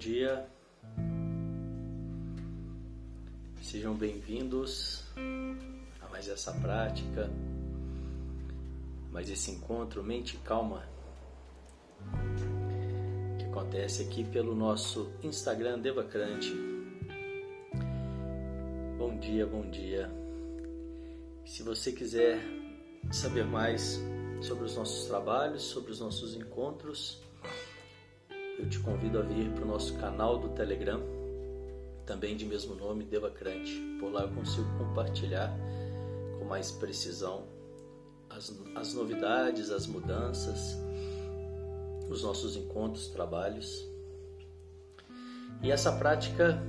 Dia, sejam bem-vindos a mais essa prática, mais esse encontro Mente Calma que acontece aqui pelo nosso Instagram Devacrante. Bom dia, bom dia. Se você quiser saber mais sobre os nossos trabalhos, sobre os nossos encontros, te convido a vir para o nosso canal do Telegram, também de mesmo nome, Devacrante. Por lá eu consigo compartilhar com mais precisão as, as novidades, as mudanças, os nossos encontros, trabalhos. E essa prática,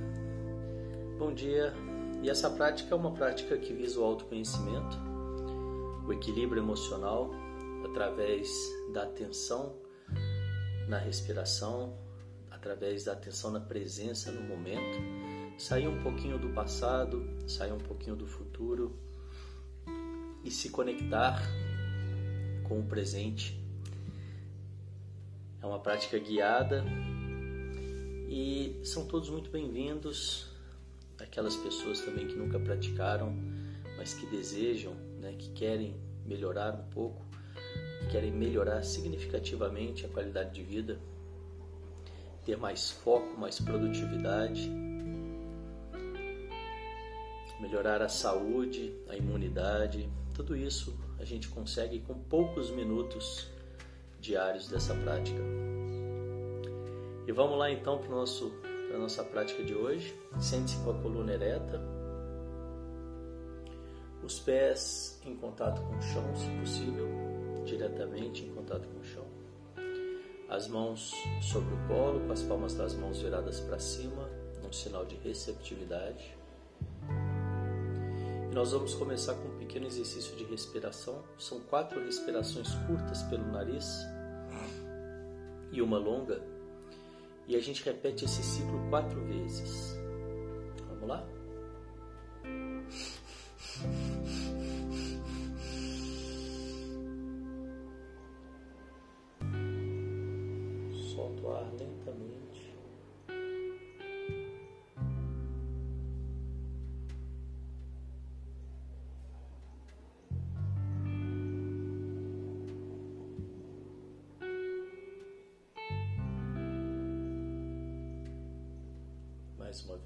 bom dia, e essa prática é uma prática que visa o autoconhecimento, o equilíbrio emocional através da atenção na respiração, através da atenção na presença no momento, sair um pouquinho do passado, sair um pouquinho do futuro e se conectar com o presente. É uma prática guiada e são todos muito bem-vindos. Aquelas pessoas também que nunca praticaram, mas que desejam, né, que querem melhorar um pouco querem melhorar significativamente a qualidade de vida, ter mais foco, mais produtividade, melhorar a saúde, a imunidade, tudo isso a gente consegue com poucos minutos diários dessa prática. E vamos lá então para a nossa prática de hoje. Sente-se com a coluna ereta, os pés em contato com o chão, se possível diretamente em contato com o chão. As mãos sobre o colo, com as palmas das mãos viradas para cima, um sinal de receptividade. E nós vamos começar com um pequeno exercício de respiração. São quatro respirações curtas pelo nariz e uma longa. E a gente repete esse ciclo quatro vezes. Vamos lá?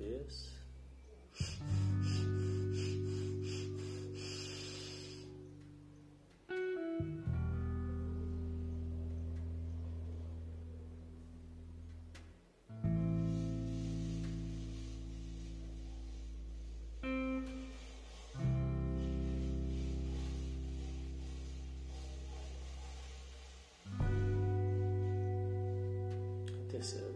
Mais uma vez.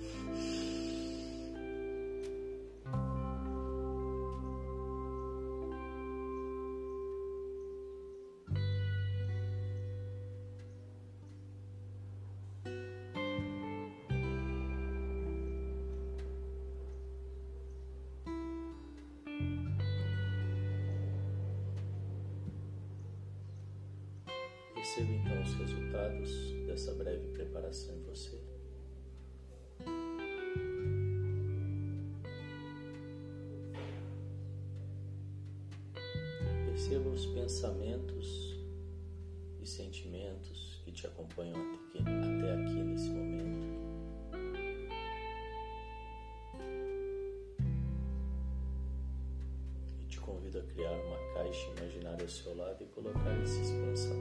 Os resultados dessa breve preparação em você. Perceba os pensamentos e sentimentos que te acompanham até aqui nesse momento. E te convido a criar uma caixa imaginária ao seu lado e colocar esses pensamentos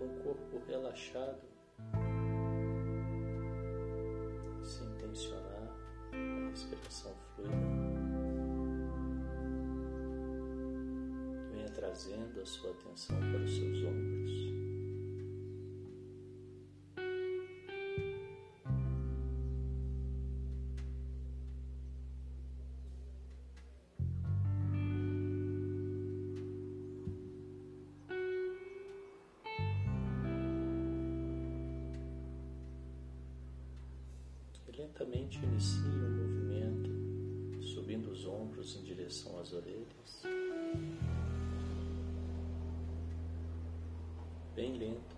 com o corpo relaxado, sem tensionar, a respiração fluida. Venha trazendo a sua atenção para os seus ombros. Lentamente inicie o movimento, subindo os ombros em direção às orelhas. Bem lento.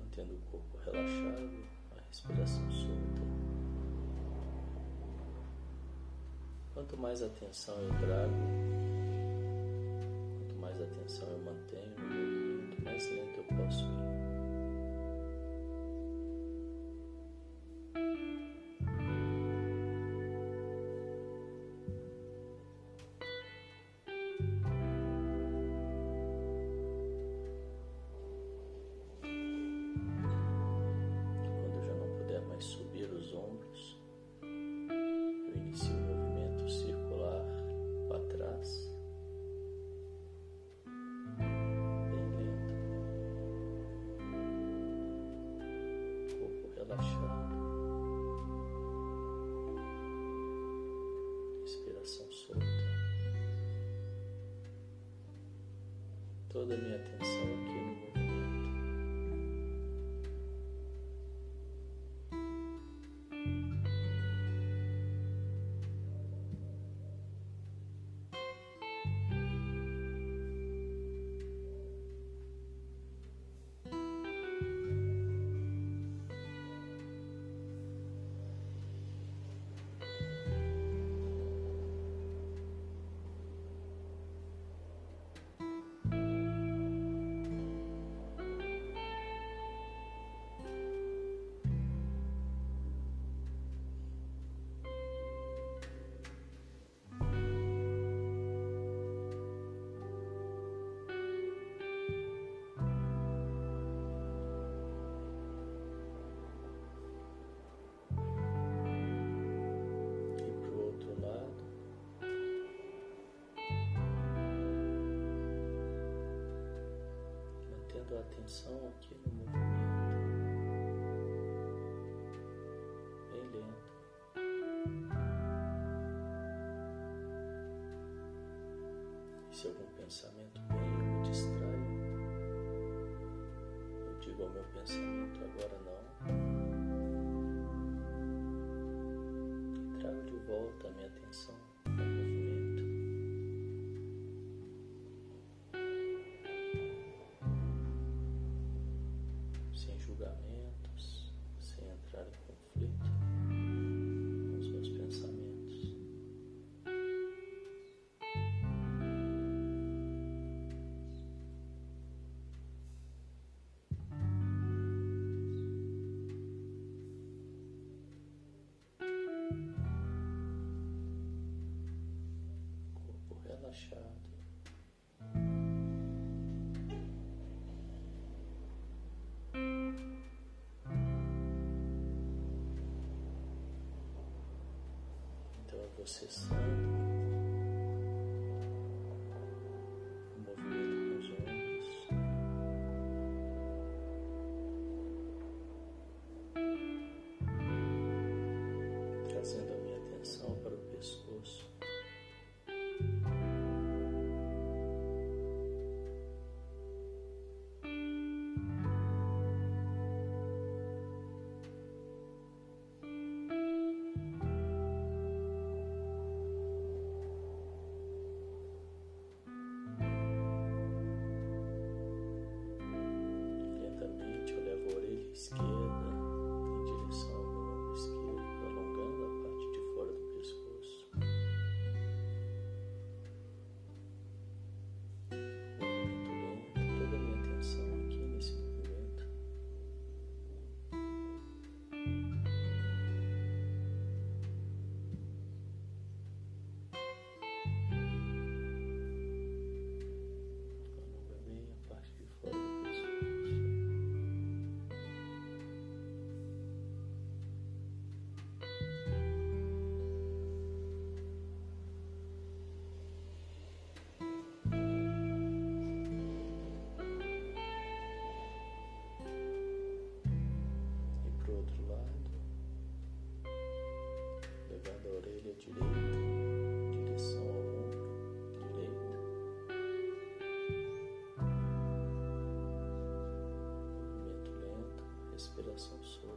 Mantendo o corpo relaxado, a respiração solta. Quanto mais atenção eu trago, toda a minha atenção atenção aqui no movimento, bem lento. E se algum pensamento vem, me distraio. Eu digo ao meu pensamento agora não. E trago de volta a minha relaxado. Então é você sabe. trazendo a minha atenção para o pescoço. so.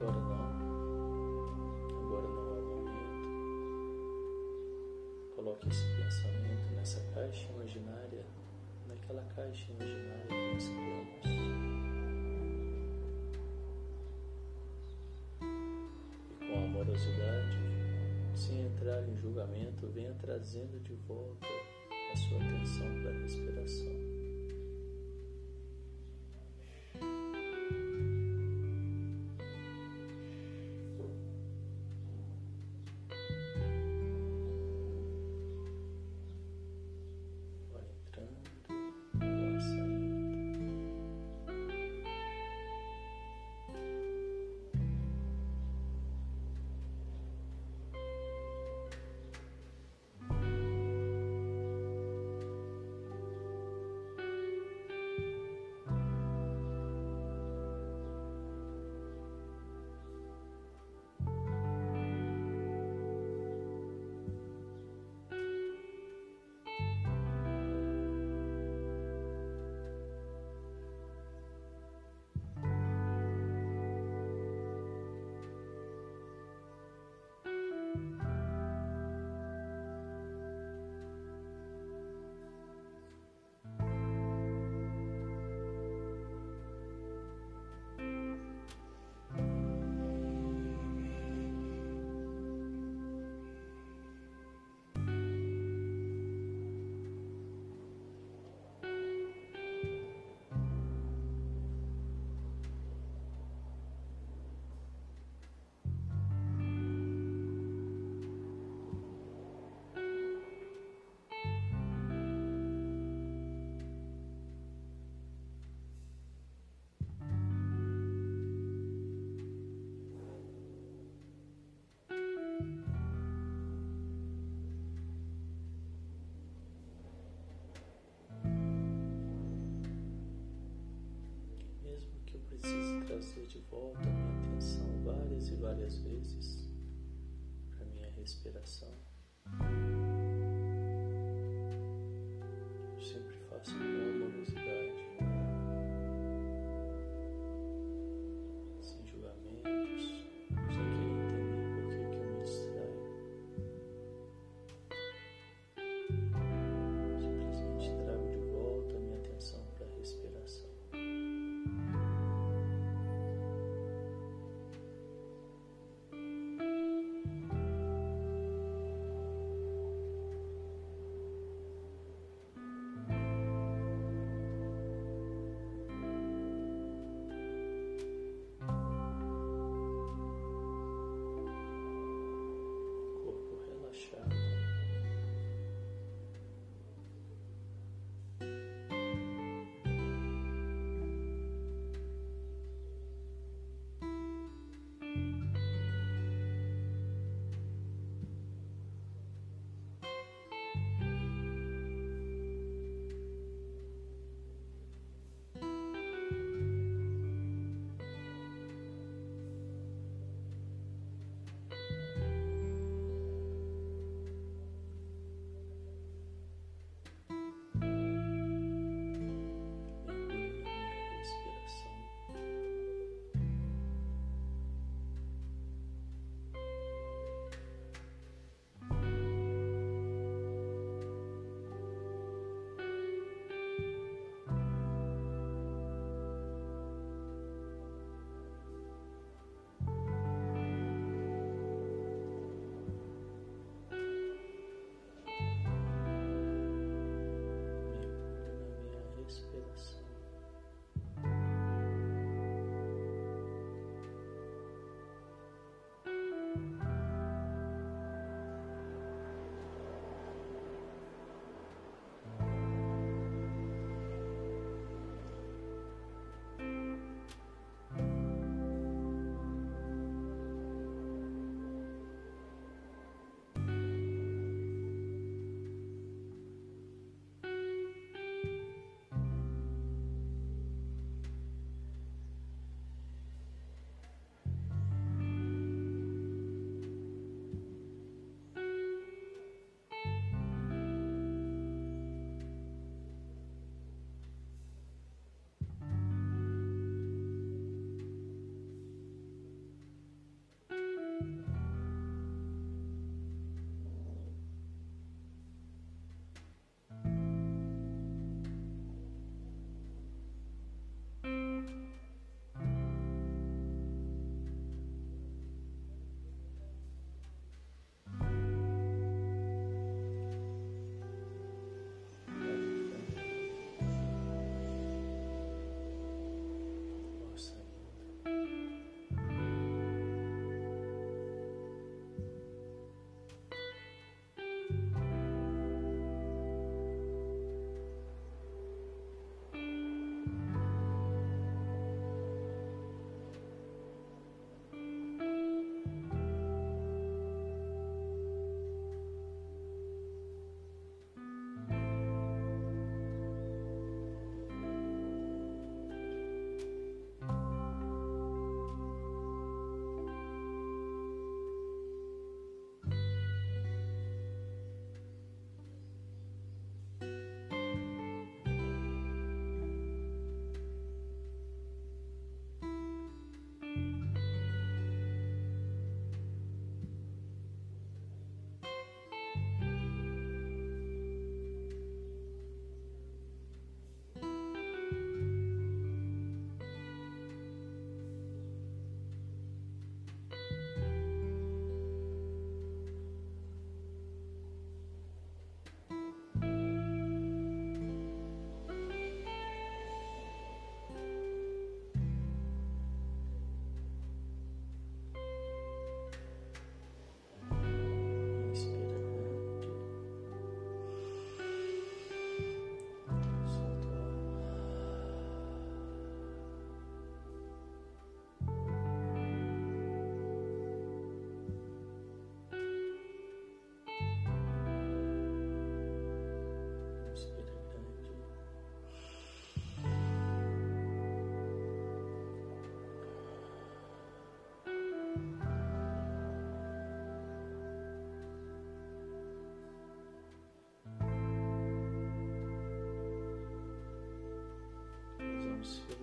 Agora não, agora não é o momento. Coloque esse pensamento nessa caixa imaginária, naquela caixa imaginária que nós criamos. amorosidade, sem entrar em julgamento, venha trazendo de volta a sua atenção para a respiração. Trazer de volta a minha atenção várias e várias vezes para minha respiração.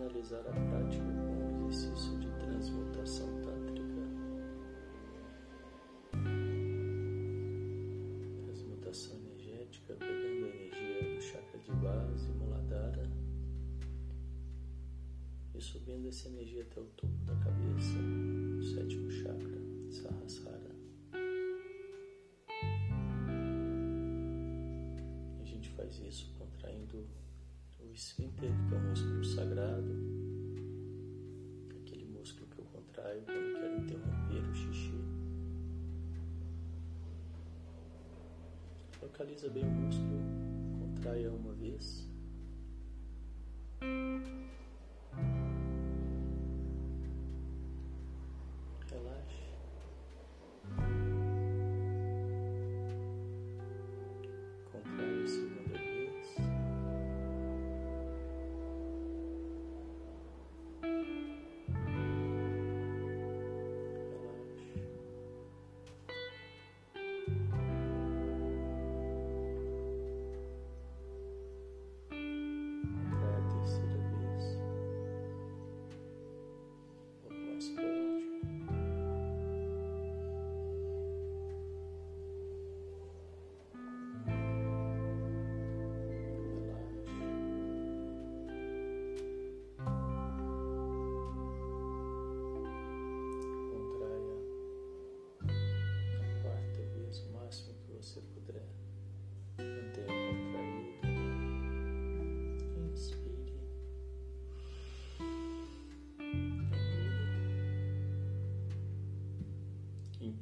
Finalizar a prática com o exercício de transmutação tântrica. Transmutação energética, pegando a energia do chakra de base, Muladhara, e subindo essa energia até o topo da cabeça, o sétimo chakra, o esfíncter, que é um músculo sagrado, aquele músculo que eu contraio quando quero interromper o xixi. Localiza bem o músculo, contraia uma vez.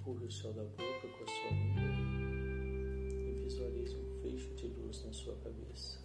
Empurre o céu da boca com a sua língua e visualize um fecho de luz na sua cabeça.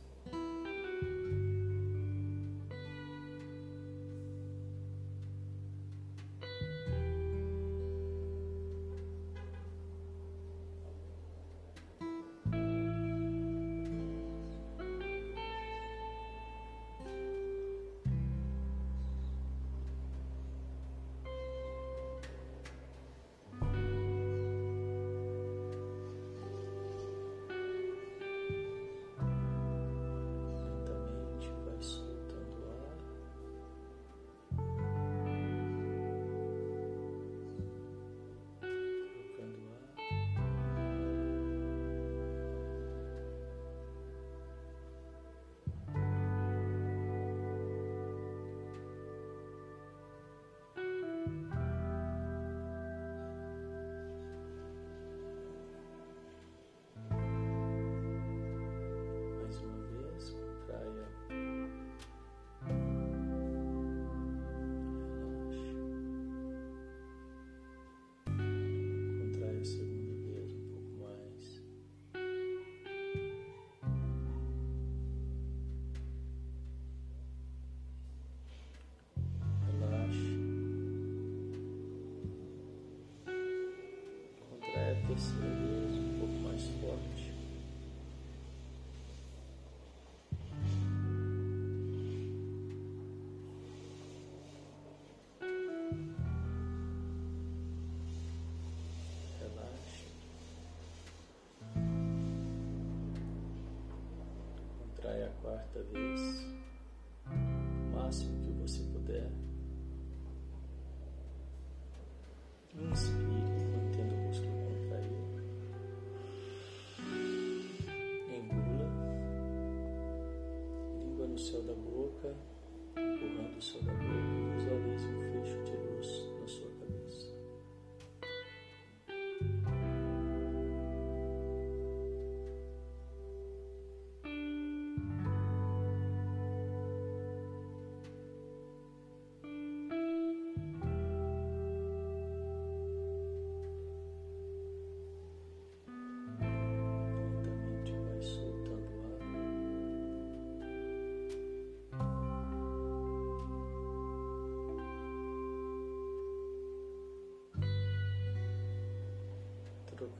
Contrai a quarta vez, o máximo que você puder. Inspire. céu da boca, empurrando o céu da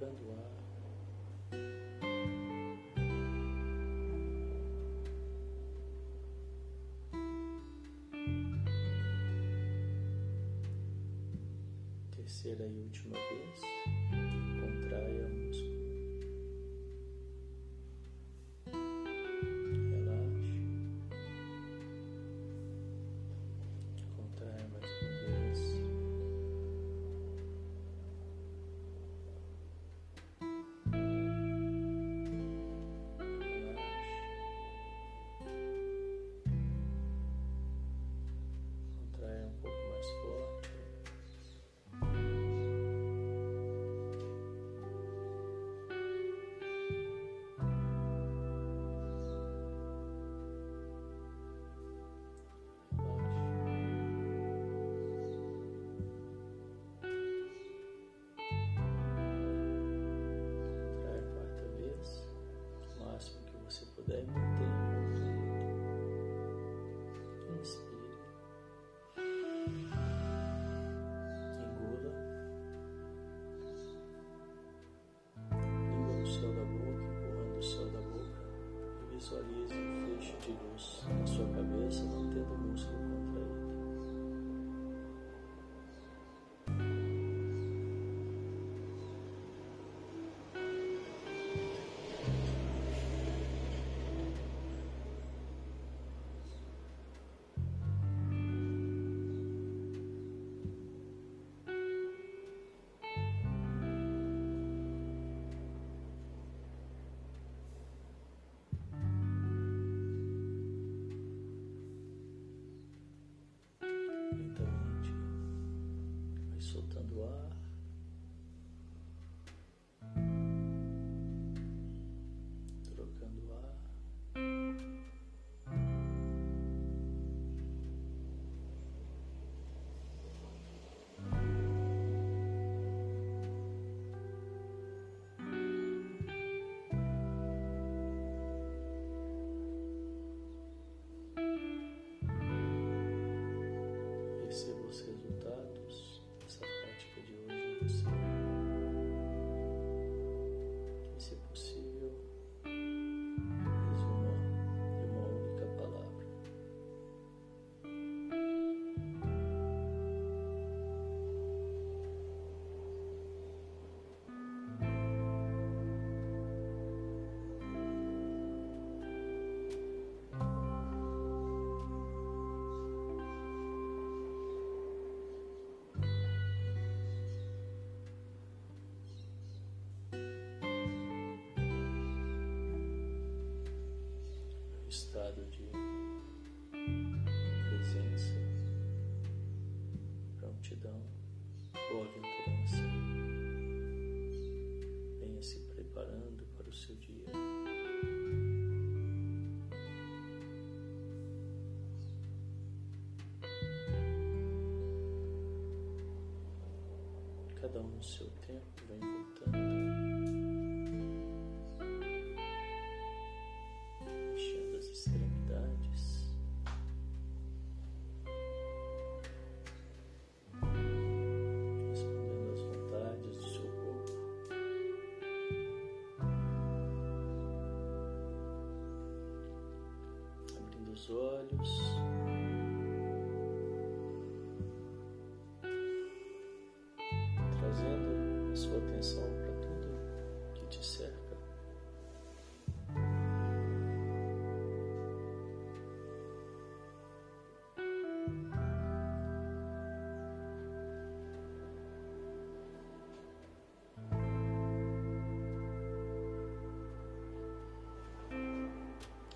trocando ar. Terceira e última vez, to those soltando ar. estado de presença, prontidão, boa-aventurança. Venha se preparando para o seu dia. Cada um no seu tempo, vem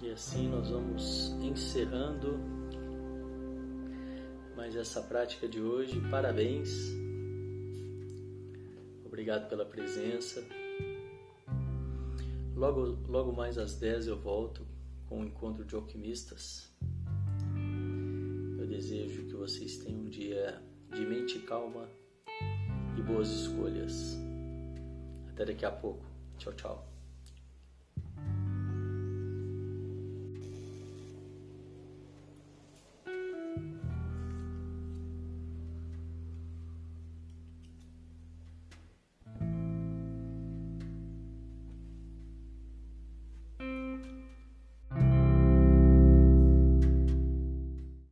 E assim nós vamos encerrando mais essa prática de hoje. Parabéns. Obrigado pela presença. Logo, logo mais às 10 eu volto com o encontro de alquimistas. Eu desejo que vocês tenham um dia de mente calma e boas escolhas. Até daqui a pouco. Tchau, tchau.